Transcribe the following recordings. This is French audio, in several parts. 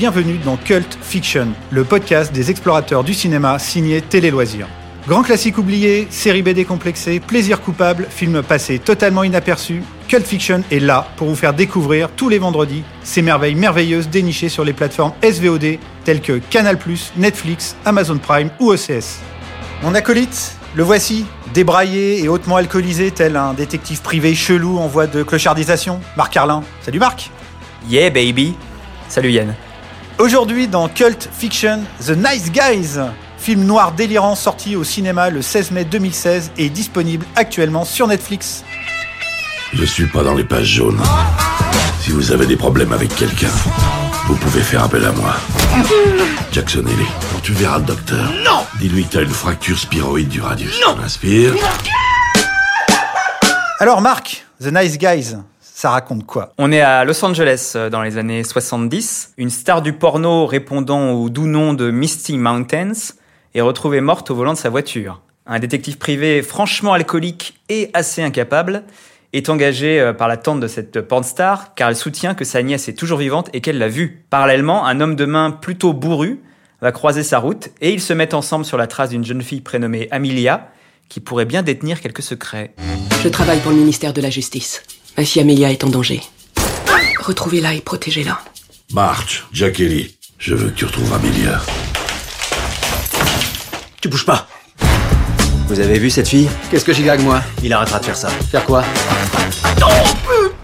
bienvenue dans Cult Fiction, le podcast des explorateurs du cinéma signé Télé Loisirs. Grand classique oublié, série B décomplexée, plaisir coupable, film passé totalement inaperçu, Cult Fiction est là pour vous faire découvrir tous les vendredis ces merveilles merveilleuses dénichées sur les plateformes SVOD telles que Canal+, Netflix, Amazon Prime ou OCS. Mon acolyte, le voici, débraillé et hautement alcoolisé tel un détective privé chelou en voie de clochardisation, Marc Carlin. Salut Marc Yeah baby Salut Yann. Aujourd'hui dans Cult Fiction, The Nice Guys, film noir délirant sorti au cinéma le 16 mai 2016 et disponible actuellement sur Netflix. Je suis pas dans les pages jaunes. Si vous avez des problèmes avec quelqu'un, vous pouvez faire appel à moi. Jackson Haley, quand tu verras le docteur, Non dis-lui que t'as une fracture spiroïde du radius. Non Inspire. Alors Marc, The Nice Guys, ça raconte quoi? On est à Los Angeles euh, dans les années 70. Une star du porno répondant au doux nom de Misty Mountains est retrouvée morte au volant de sa voiture. Un détective privé franchement alcoolique et assez incapable est engagé euh, par la tante de cette porn star car elle soutient que sa nièce est toujours vivante et qu'elle l'a vue. Parallèlement, un homme de main plutôt bourru va croiser sa route et ils se mettent ensemble sur la trace d'une jeune fille prénommée Amelia qui pourrait bien détenir quelques secrets. Je travaille pour le ministère de la Justice. Ma fille Amelia est en danger. Retrouvez-la et protégez-la. March, Jack Haley, je veux que tu retrouves Amelia. Tu bouges pas Vous avez vu cette fille? Qu'est-ce que j'y gagne, moi? Il arrêtera de faire ça. Faire quoi?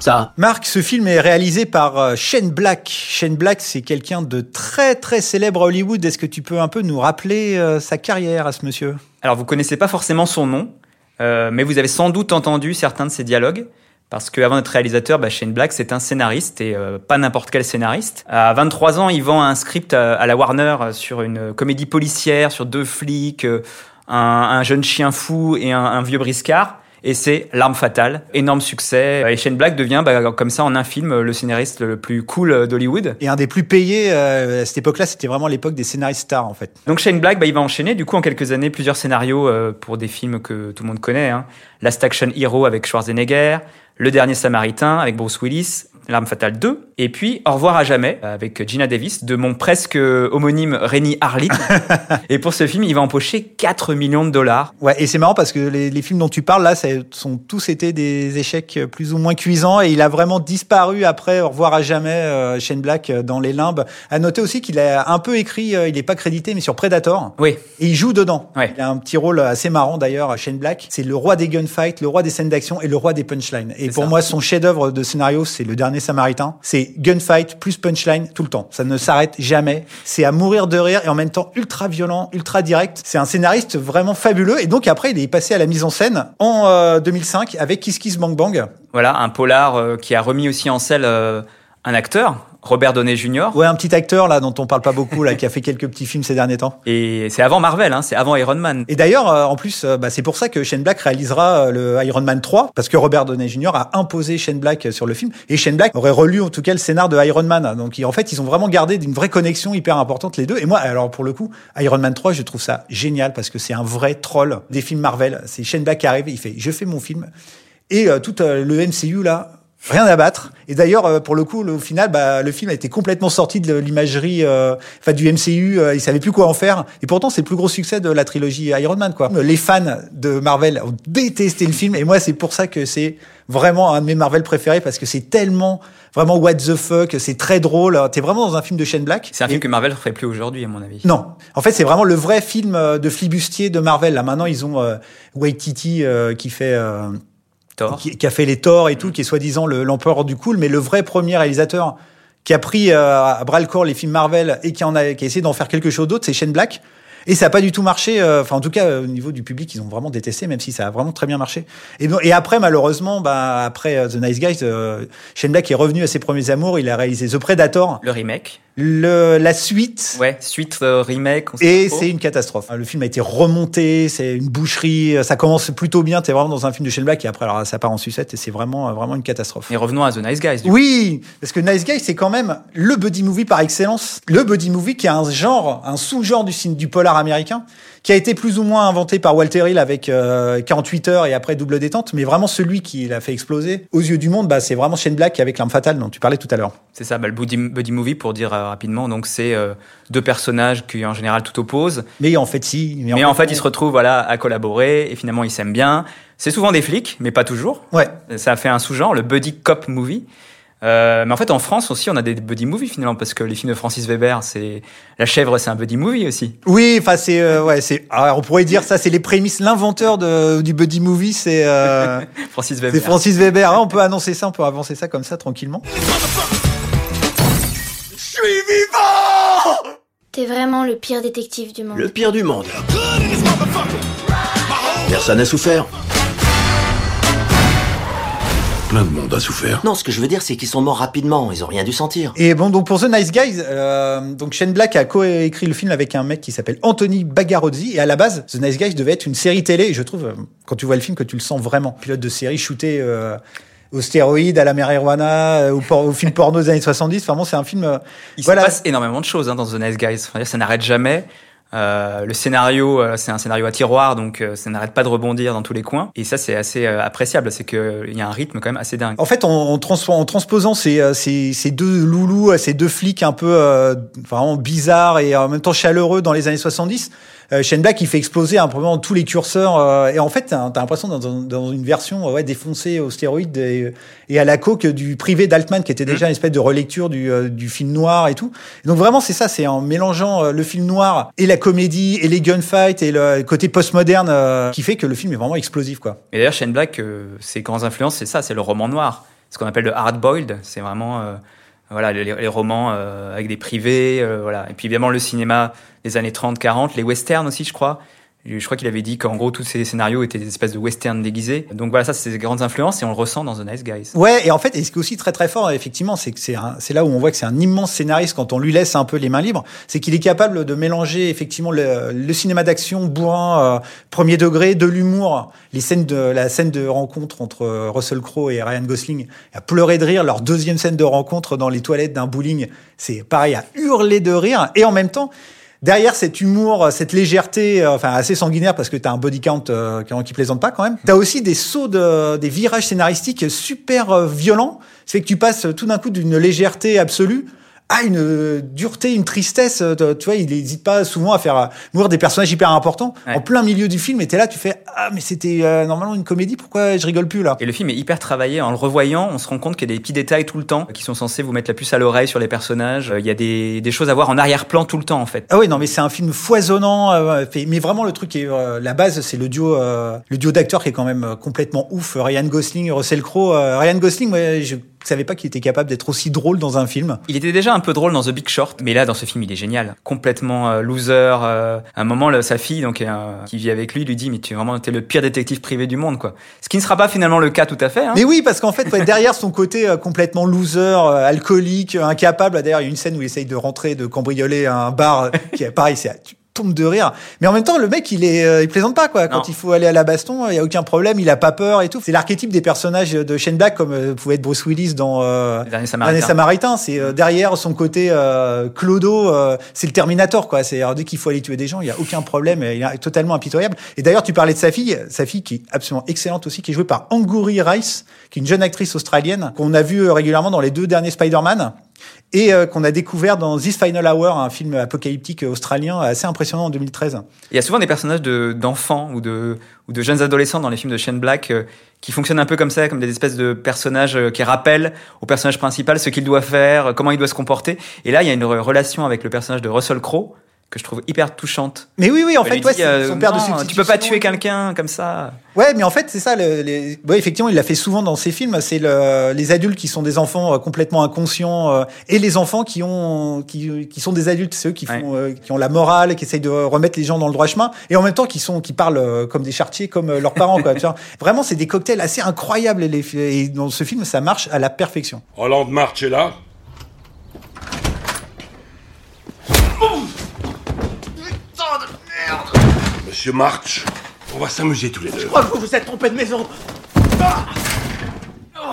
Ça Marc, ce film est réalisé par euh, Shane Black. Shane Black, c'est quelqu'un de très très célèbre à Hollywood. Est-ce que tu peux un peu nous rappeler euh, sa carrière à ce monsieur? Alors vous connaissez pas forcément son nom, euh, mais vous avez sans doute entendu certains de ses dialogues. Parce qu'avant d'être réalisateur, bah, Shane Black, c'est un scénariste et euh, pas n'importe quel scénariste. À 23 ans, il vend un script à, la Warner euh, sur une comédie policière, sur deux flics, euh, un, un jeune chien fou et un, un vieux briscard. Et c'est L'arme fatale, énorme succès. Et Shane Black devient, bah, comme ça, en un film, le scénariste le plus cool d'Hollywood. Et un des plus payés euh, à cette époque-là, c'était vraiment l'époque des scénaristes stars en fait. Donc Shane Black, bah, il va enchaîner du coup en quelques années plusieurs scénarios euh, pour des films que tout le monde connaît. Hein. Last Action Hero avec Schwarzenegger, Le Dernier Samaritain avec Bruce Willis, L'arme fatale 2, et puis Au revoir à jamais avec Gina Davis de mon presque homonyme Rennie Harlin. et pour ce film, il va empocher 4 millions de dollars. Ouais, et c'est marrant parce que les, les films dont tu parles là, ça sont tous été des échecs plus ou moins cuisants et il a vraiment disparu après Au revoir à jamais euh, Shane Black euh, dans les limbes. À noter aussi qu'il a un peu écrit, euh, il n'est pas crédité, mais sur Predator. Oui. Et il joue dedans. Ouais. Il a un petit rôle assez marrant d'ailleurs, Shane Black. C'est le roi des gunfights, le roi des scènes d'action et le roi des punchlines. Et pour ça. moi, son chef-d'œuvre de scénario, c'est Le Dernier Samaritain. C'est gunfight plus punchline tout le temps. Ça ne s'arrête jamais. C'est à mourir de rire et en même temps ultra violent, ultra direct. C'est un scénariste vraiment fabuleux. Et donc après, il est passé à la mise en scène en euh, 2005 avec Kiss Kiss Bang Bang. Voilà, un polar euh, qui a remis aussi en selle euh, un acteur, Robert Downey Jr. Ouais, un petit acteur là dont on parle pas beaucoup là, qui a fait quelques petits films ces derniers temps. Et c'est avant Marvel, hein, c'est avant Iron Man. Et d'ailleurs, euh, en plus, euh, bah, c'est pour ça que Shane Black réalisera euh, le Iron Man 3, parce que Robert Downey Jr. a imposé Shane Black sur le film, et Shane Black aurait relu en tout cas le scénar de Iron Man. Donc en fait, ils ont vraiment gardé une vraie connexion hyper importante les deux. Et moi, alors pour le coup, Iron Man 3, je trouve ça génial parce que c'est un vrai troll des films Marvel. C'est Shane Black qui arrive, il fait, je fais mon film, et euh, tout euh, le MCU là. Rien à battre. Et d'ailleurs, euh, pour le coup, le, au final, bah, le film a été complètement sorti de l'imagerie, euh, enfin du MCU. Euh, ils savaient plus quoi en faire. Et pourtant, c'est le plus gros succès de la trilogie Iron Man. Quoi. Les fans de Marvel ont détesté le film. Et moi, c'est pour ça que c'est vraiment un de mes Marvel préférés parce que c'est tellement vraiment what the fuck. C'est très drôle. T'es vraiment dans un film de Shane Black. C'est un Et- film que Marvel ferait plus aujourd'hui, à mon avis. non, en fait, c'est vraiment le vrai film euh, de flibustier de Marvel. Là, maintenant, ils ont euh, Waititi euh, qui fait euh, Qui, qui a fait les Thor et tout, qui est soi-disant le- l'empereur du cool, mais le vrai premier réalisateur qui a pris euh, à bras le corps les films Marvel et qui en a, qui a essayé d'en faire quelque chose d'autre, c'est Shane Black. Et ça a pas du tout marché. euh, Enfin, en tout cas, euh, au niveau du public, ils ont vraiment détesté, même si ça a vraiment très bien marché. Et, et après, malheureusement, bah, après euh, The Nice Guys, euh, Shane Black est revenu à ses premiers amours. Il a réalisé The Predator, Le remake. Le, la suite. Ouais, suite euh, remake. Et c'est une catastrophe. Le film a été remonté, c'est une boucherie, ça commence plutôt bien, t'es vraiment dans un film de Shane Black et après alors ça part en sucette et c'est vraiment vraiment une catastrophe. Et revenons à The Nice Guys. du Oui, parce que Nice Guy c'est quand même le buddy movie par excellence, le buddy movie qui est un genre, un sous-genre du du polar américain qui a été plus ou moins inventé par Walter Hill avec euh, 48 heures et après double détente, mais vraiment celui qui l'a fait exploser aux yeux du monde, bah c'est vraiment Shane Black avec l'arme fatale dont tu parlais tout à l'heure. C'est ça, bah, le buddy, buddy movie pour dire euh, rapidement. Donc c'est euh, deux personnages qui en général tout opposent. Mais en fait, si. Mais en fait, ils se retrouvent voilà à collaborer et finalement ils s'aiment bien. C'est souvent des flics, mais pas toujours. Ouais. Ça a fait un sous-genre, le buddy cop movie. Euh, mais en fait, en France aussi, on a des buddy movies finalement, parce que les films de Francis Weber, c'est la chèvre, c'est un buddy movie aussi. Oui, enfin c'est euh, ouais, c'est on pourrait dire ça, c'est les prémices. L'inventeur de du buddy movie, c'est euh, Francis c'est Weber. Francis Weber. Ah, on peut annoncer ça, on peut avancer ça comme ça tranquillement. T'es vraiment le pire détective du monde. Le pire du monde. Personne n'a souffert. Plein de monde a souffert. Non, ce que je veux dire, c'est qu'ils sont morts rapidement. Ils ont rien dû sentir. Et bon, donc pour The Nice Guys, euh, donc Shane Black a coécrit le film avec un mec qui s'appelle Anthony Bagarozzi. Et à la base, The Nice Guys devait être une série télé. Et je trouve, euh, quand tu vois le film, que tu le sens vraiment. Pilote de série shooté euh, aux stéroïdes, à la marijuana, euh, au, por- au film porno des années 70. Vraiment, c'est un film. euh, Il voilà. se passe énormément de choses hein, dans The Nice Guys. Enfin, ça n'arrête jamais. Euh, le scénario, euh, c'est un scénario à tiroir, donc euh, ça n'arrête pas de rebondir dans tous les coins. Et ça, c'est assez appréciable. C'est qu'il y a un rythme quand même assez dingue. En fait, en, en, trans- en transposant ces, ces, ces deux loulous, ces deux flics un peu vraiment bizarres et en même temps chaleureux dans les années 70, euh, Shane Black, il fait exploser un peu vraiment tous les curseurs. euh, et en fait, t'as t'as l'impression dans, dans- une version euh, ouais, défoncée aux stéroïdes et, et à la coke du privé d'Altman, qui était déjà une espèce de relecture du, euh, du film noir et tout. Et donc vraiment, c'est ça, c'est en mélangeant euh, le film noir et la comédie et les gunfights et le côté postmoderne euh, qui fait que le film est vraiment explosif, quoi. Et d'ailleurs, Shane Black, euh, ses grandes influences, c'est ça, c'est le roman noir. Ce qu'on appelle le hard-boiled. C'est vraiment euh, voilà, les, les romans euh, avec des privés. euh, voilà. Et puis évidemment, le cinéma des années 30-40, les westerns aussi, je crois. Je crois qu'il avait dit qu'en gros, tous ces scénarios étaient des espèces de westerns déguisés. Donc voilà, ça, c'est ses grandes influences et on le ressent dans The Nice Guys. Ouais, et en fait, et ce qui est aussi très très fort, effectivement, c'est que c'est là où on voit que c'est un immense scénariste quand on lui laisse un peu les mains libres, c'est qu'il est capable de mélanger effectivement le, le cinéma d'action bourrin, euh, premier degré, de l'humour, les scènes de la scène de rencontre entre euh, Russell Crowe et Ryan Gosling, à pleurer de rire, leur deuxième scène de rencontre dans les toilettes d'un bowling, c'est pareil à hurler de rire, et en même temps. Derrière cet humour, cette légèreté, euh, enfin assez sanguinaire parce que t'as un body count euh, qui, plaisante pas quand même. T'as aussi des sauts de, des virages scénaristiques super euh, violents. Fait que tu passes euh, tout d'un coup d'une légèreté absolue à une dureté, une tristesse. euh, Tu vois, il n'hésite pas souvent à faire mourir des personnages hyper importants Ouais. en plein milieu du film. Et t'es là, tu fais ah mais c'était euh, normalement une comédie. Pourquoi je rigole plus là? Et le film est hyper travaillé. En le revoyant, on se rend compte qu'il y a des petits détails tout le temps qui sont censés vous mettre la puce à l'oreille sur les personnages. Euh, Il y a des, des choses à voir en arrière-plan tout le temps, en fait. Ah oui, non, mais c'est un film foisonnant. euh, mais vraiment, le truc est euh, la base, c'est le duo, euh, le duo d'acteurs qui est quand même complètement ouf. Ryan Gosling, Russell Crowe. Euh, Ryan Gosling, ouais, je savais pas qu'il était capable d'être aussi drôle dans un film. Il était déjà un peu drôle dans The Big Short, mais là, dans ce film, il est génial. Complètement euh, loser. euh, à un moment, sa fille, donc, euh, qui vit avec lui, lui dit, mais tu es vraiment, t'es le pire détective privé du monde, quoi. Ce qui ne sera pas finalement le cas tout à fait, hein. Mais oui, parce qu'en fait, ouais, derrière son côté euh, complètement loser, euh, alcoolique, incapable. D'ailleurs, il y a une scène où il essaye de rentrer, de cambrioler un bar qui est pareil, c'est de rire. Mais en même temps, le mec, il est, euh, il plaisante pas quoi. Quand Non. il faut aller à la baston, il y a aucun problème, il a pas peur et tout. C'est l'archétype des personnages de Shane Black, comme euh, pouvait être Bruce Willis dans euh, dernier Samaritain. Samaritain. C'est euh, derrière son côté euh, clodo, euh, c'est le Terminator quoi. C'est dès qu'il faut aller tuer des gens, il y a aucun problème, il est totalement impitoyable. Et d'ailleurs, tu parlais de sa fille, sa fille qui est absolument excellente aussi, qui est jouée par Angourie Rice, qui est une jeune actrice australienne qu'on a vue régulièrement dans les deux derniers Spider-Man et euh, qu'on a découvert dans This Final Hour, un film apocalyptique australien assez impressionnant en 2013. Il y a souvent des personnages de, d'enfants ou de, jeunes adolescents dans les films de Shane Black euh, qui fonctionnent un peu comme ça, comme des espèces de personnages euh, qui rappellent au personnage principal ce qu'il doit faire, comment il doit se comporter. Et là, il y a une re- relation avec le personnage de Russell Crowe que je trouve hyper touchante. Mais oui, oui, en fait, ouais, dit, euh, son père de non, substitution. Tu peux pas tuer quelqu'un comme ça. Ouais, mais en fait, c'est ça. Le, les... ouais, effectivement, il l'a fait souvent dans ses films. C'est le, les adultes qui sont des enfants euh, complètement inconscients euh, et les enfants qui ont, qui, qui sont des adultes, ceux qui font, euh, qui ont la morale, qui essayent de remettre les gens dans le droit chemin, et en même temps qui sont, qui parlent euh, comme des chartiers, comme euh, leurs parents. Quoi, tu vois. Vraiment, c'est des cocktails assez incroyables. Et, les, et dans ce film, ça marche à la perfection. Roland March est là Monsieur March, on va s'amuser tous les deux. crois que vous vous êtes trompé de maison.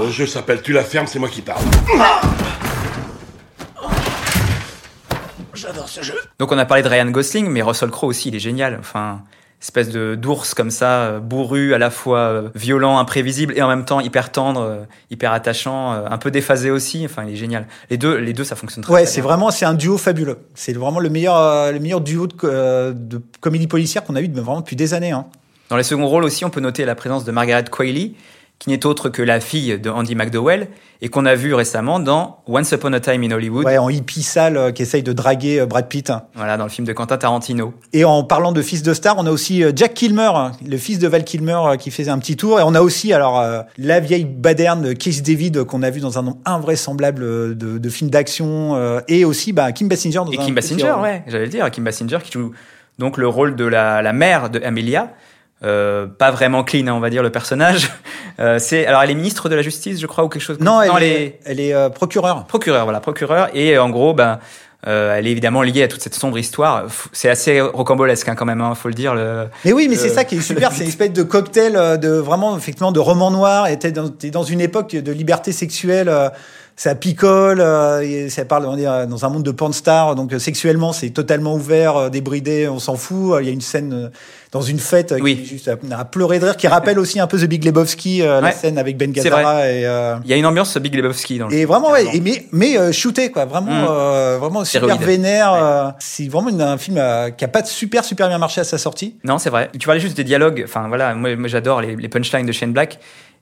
Le jeu s'appelle Tu la fermes, c'est moi qui parle. J'adore ce jeu. Donc on a parlé de Ryan Gosling, mais Russell Crowe aussi, il est génial. Enfin, espèce de d'ours comme ça, euh, bourru, à la fois euh, violent, imprévisible et en même temps hyper tendre, euh, hyper attachant, un peu déphasé aussi. Enfin, il est génial. Les deux, les deux, ça fonctionne très, Ouais, très c'est bien. vraiment c'est un duo fabuleux. C'est vraiment le meilleur le meilleur duo de, de comédie policière qu'on a eu vraiment depuis des années. Hein. Dans les seconds rôles aussi, on peut noter la présence de Margaret Qualley, qui n'est autre que la fille de Andy McDowell et qu'on a vu récemment dans Once Upon a Time in Hollywood. Ouais, en hippie sale euh, qui essaye de draguer euh, Brad Pitt. Voilà, dans le film de Quentin Tarantino. Et en parlant de fils de star, on a aussi euh, Jack Kilmer, le fils de Val Kilmer qui faisait un petit tour. Et on a aussi alors euh, la vieille baderne de Keith David qu'on a vu dans un nombre invraisemblable de, de films d'action euh, et aussi bah, Kim Basinger. Dans Et Kim Basinger, ouais, j'allais le dire, Kim Basinger qui joue donc le rôle de la, la mère de Amelia. Euh, pas vraiment clean, hein, on va dire, le personnage. Euh, c'est alors elle est ministre de la justice, je crois, ou quelque chose. comme Non, ça. elle, est, elle est euh, procureure. procureur, voilà, procureur. Et euh, en gros, ben, euh, elle est évidemment liée à toute cette sombre histoire. C'est assez rocambolesque hein, quand même, hein, faut le dire. Le... Mais oui, mais c'est ça qui est super, c'est une espèce de cocktail euh, de vraiment effectivement de roman noir. Et t'es dans, dans une époque de liberté sexuelle. Euh, ça picole, euh, ça parle on est euh, dans un monde de porn star, donc euh, sexuellement c'est totalement ouvert, euh, débridé, on s'en fout. Il y a une scène euh, dans une fête euh, Oui. qui est juste à, à pleurer de rire, qui rappelle aussi un peu The Big Lebowski, euh, la scène avec Ben Gazzara et euh, Il y a une ambiance Big Lebowski dans le et film, vraiment, ouais, et mais, mais euh, shooté, quoi. Vraiment, Mm. euh, vraiment super vénère. Ouais. euh, c'est vraiment une- un film euh, qui a pas de super, super bien marché à sa sortie. Non, c'est vrai. Tu parlais juste des dialogues. Enfin, voilà, moi, moi, j'adore les, les punchlines de Shane Black.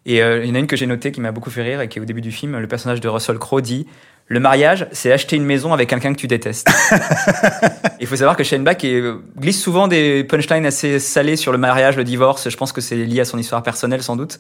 Et euh, il y en a une que j'ai notée qui m'a beaucoup fait rire et qui est au début du film. Le personnage de Russell Crowe dit Le mariage, c'est acheter une maison avec quelqu'un que tu détestes. Il faut savoir que Shane Black glisse souvent des punchlines assez salées sur le mariage, le divorce. Je pense que c'est lié à son histoire personnelle, sans doute.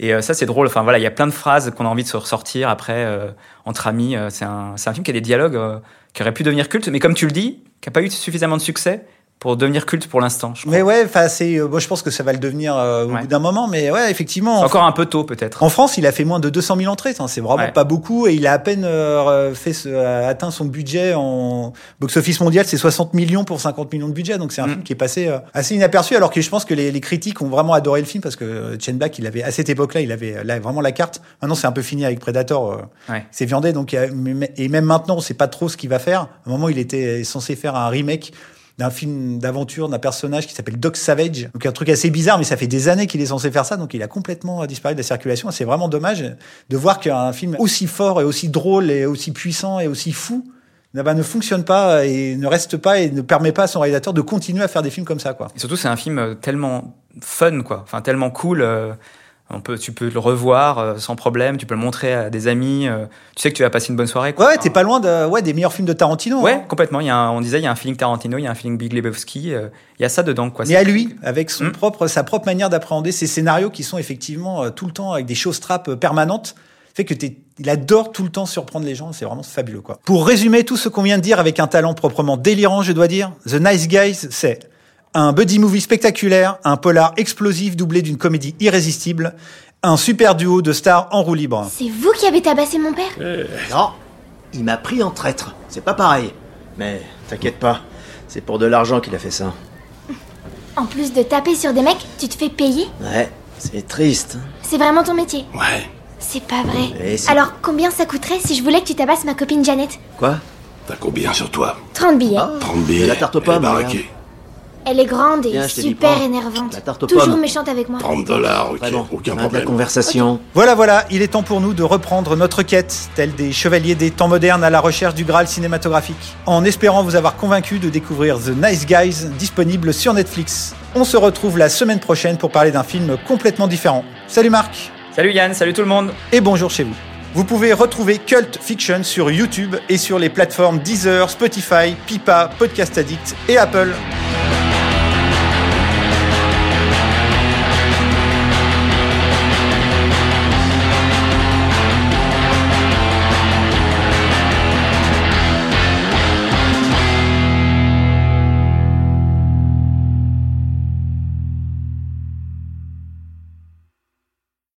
Et euh, ça, c'est drôle. Enfin, voilà, il y a plein de phrases qu'on a envie de se ressortir après, euh, entre amis. Euh, c'est un, un film qui a des dialogues euh, qui auraient pu devenir culte, mais comme tu le dis, qui n'a pas eu suffisamment de succès pour devenir culte pour l'instant. Mais ouais, enfin, c'est, euh, moi, je pense que ça va le devenir euh, au Ouais. bout d'un moment. Mais ouais, effectivement. Encore un peu tôt, peut-être. en France, il a fait moins de 200 000 entrées. hein, C'est vraiment Ouais. pas beaucoup. Et il a à peine euh, fait ce- atteint son budget en box-office mondial. C'est 60 millions pour 50 millions de budget. Donc c'est un Mm. film qui est passé euh, assez inaperçu. Alors que je pense que les, les critiques ont vraiment adoré le film parce que euh, Chen Black, il avait à cette époque-là, il avait là, vraiment la carte. Maintenant, c'est un peu fini avec Predator. Ouais. c'est viandé. Donc, et même maintenant, on sait pas trop ce qu'il va faire. À un moment, il était censé faire un remake d'un film d'aventure d'un personnage qui s'appelle Doc Savage. Donc un truc assez bizarre, mais ça fait des années qu'il est censé faire ça, donc il a complètement euh, disparu de la circulation. C'est vraiment dommage de voir qu'un film aussi fort et aussi drôle et aussi puissant et aussi fou eh ben, ne fonctionne pas et ne reste pas et ne permet pas à son réalisateur de continuer à faire des films comme ça, quoi. Et surtout, c'est un film euh, tellement fun, quoi. Enfin, tellement cool. euh, on peut, tu peux le revoir euh, sans problème. Tu peux le montrer à des amis. euh, tu sais que tu vas passer une bonne soirée. Ouais, Quoi. ouais, t'es pas loin de, ouais, des meilleurs films de Tarantino. Ouais, hein. complètement. Il y a un- on disait, il y a un feeling Tarantino, il y a un feeling Big Lebowski. euh, il y a ça dedans, quoi. Mais à lui, avec son Mm. propre, sa propre manière d'appréhender ces scénarios qui sont effectivement tout le temps avec des choses trappes permanentes, fait que t'es, il adore tout le temps surprendre les gens. C'est vraiment fabuleux, quoi. Pour résumer tout ce qu'on vient de dire avec un talent proprement délirant, je dois dire, The Nice Guys, c'est un buddy movie spectaculaire, un polar explosif doublé d'une comédie irrésistible, un super duo de stars en roue libre. C'est vous qui avez tabassé mon père Non, il m'a pris en traître. C'est pas pareil. Mais t'inquiète pas, c'est pour de l'argent qu'il a fait ça. En plus de taper sur des mecs, tu te fais payer Ouais, c'est triste. C'est vraiment ton métier Ouais. C'est pas vrai. Alors, combien ça coûterait si je voulais que tu tabasses ma copine Janet Quoi? T'as combien sur toi? 30 billets. 30 billets. la tarte aux. Elle est grande et Viens, je super prends. énervante. La tarte aux Toujours pommes. méchante avec moi. 30 dollars, ok. Vraiment, Aucun fin de la problème. conversation. Voilà, voilà, il est temps pour nous de reprendre notre quête, telle des chevaliers des temps modernes à la recherche du Graal cinématographique, en espérant vous avoir convaincu de découvrir The Nice Guys, disponible sur Netflix. On se retrouve la semaine prochaine pour parler d'un film complètement différent. Salut Marc Salut Yann, salut tout le monde. et bonjour chez vous. Vous pouvez retrouver Cult Fiction sur YouTube et sur les plateformes Deezer, Spotify, Pipa, Podcast Addict et Apple.